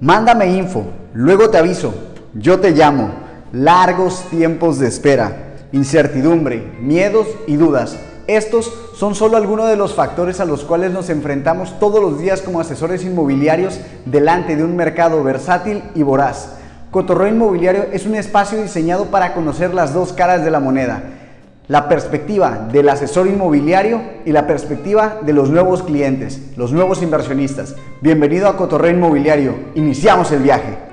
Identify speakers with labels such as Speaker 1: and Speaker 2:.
Speaker 1: Mándame info, luego te aviso, yo te llamo. Largos tiempos de espera, incertidumbre, miedos y dudas. Estos son solo algunos de los factores a los cuales nos enfrentamos todos los días como asesores inmobiliarios delante de un mercado versátil y voraz. Cotorreo Inmobiliario es un espacio diseñado para conocer las dos caras de la moneda, la perspectiva del asesor inmobiliario y la perspectiva de los nuevos clientes, los nuevos inversionistas. Bienvenido a Cotorreo Inmobiliario, iniciamos el viaje.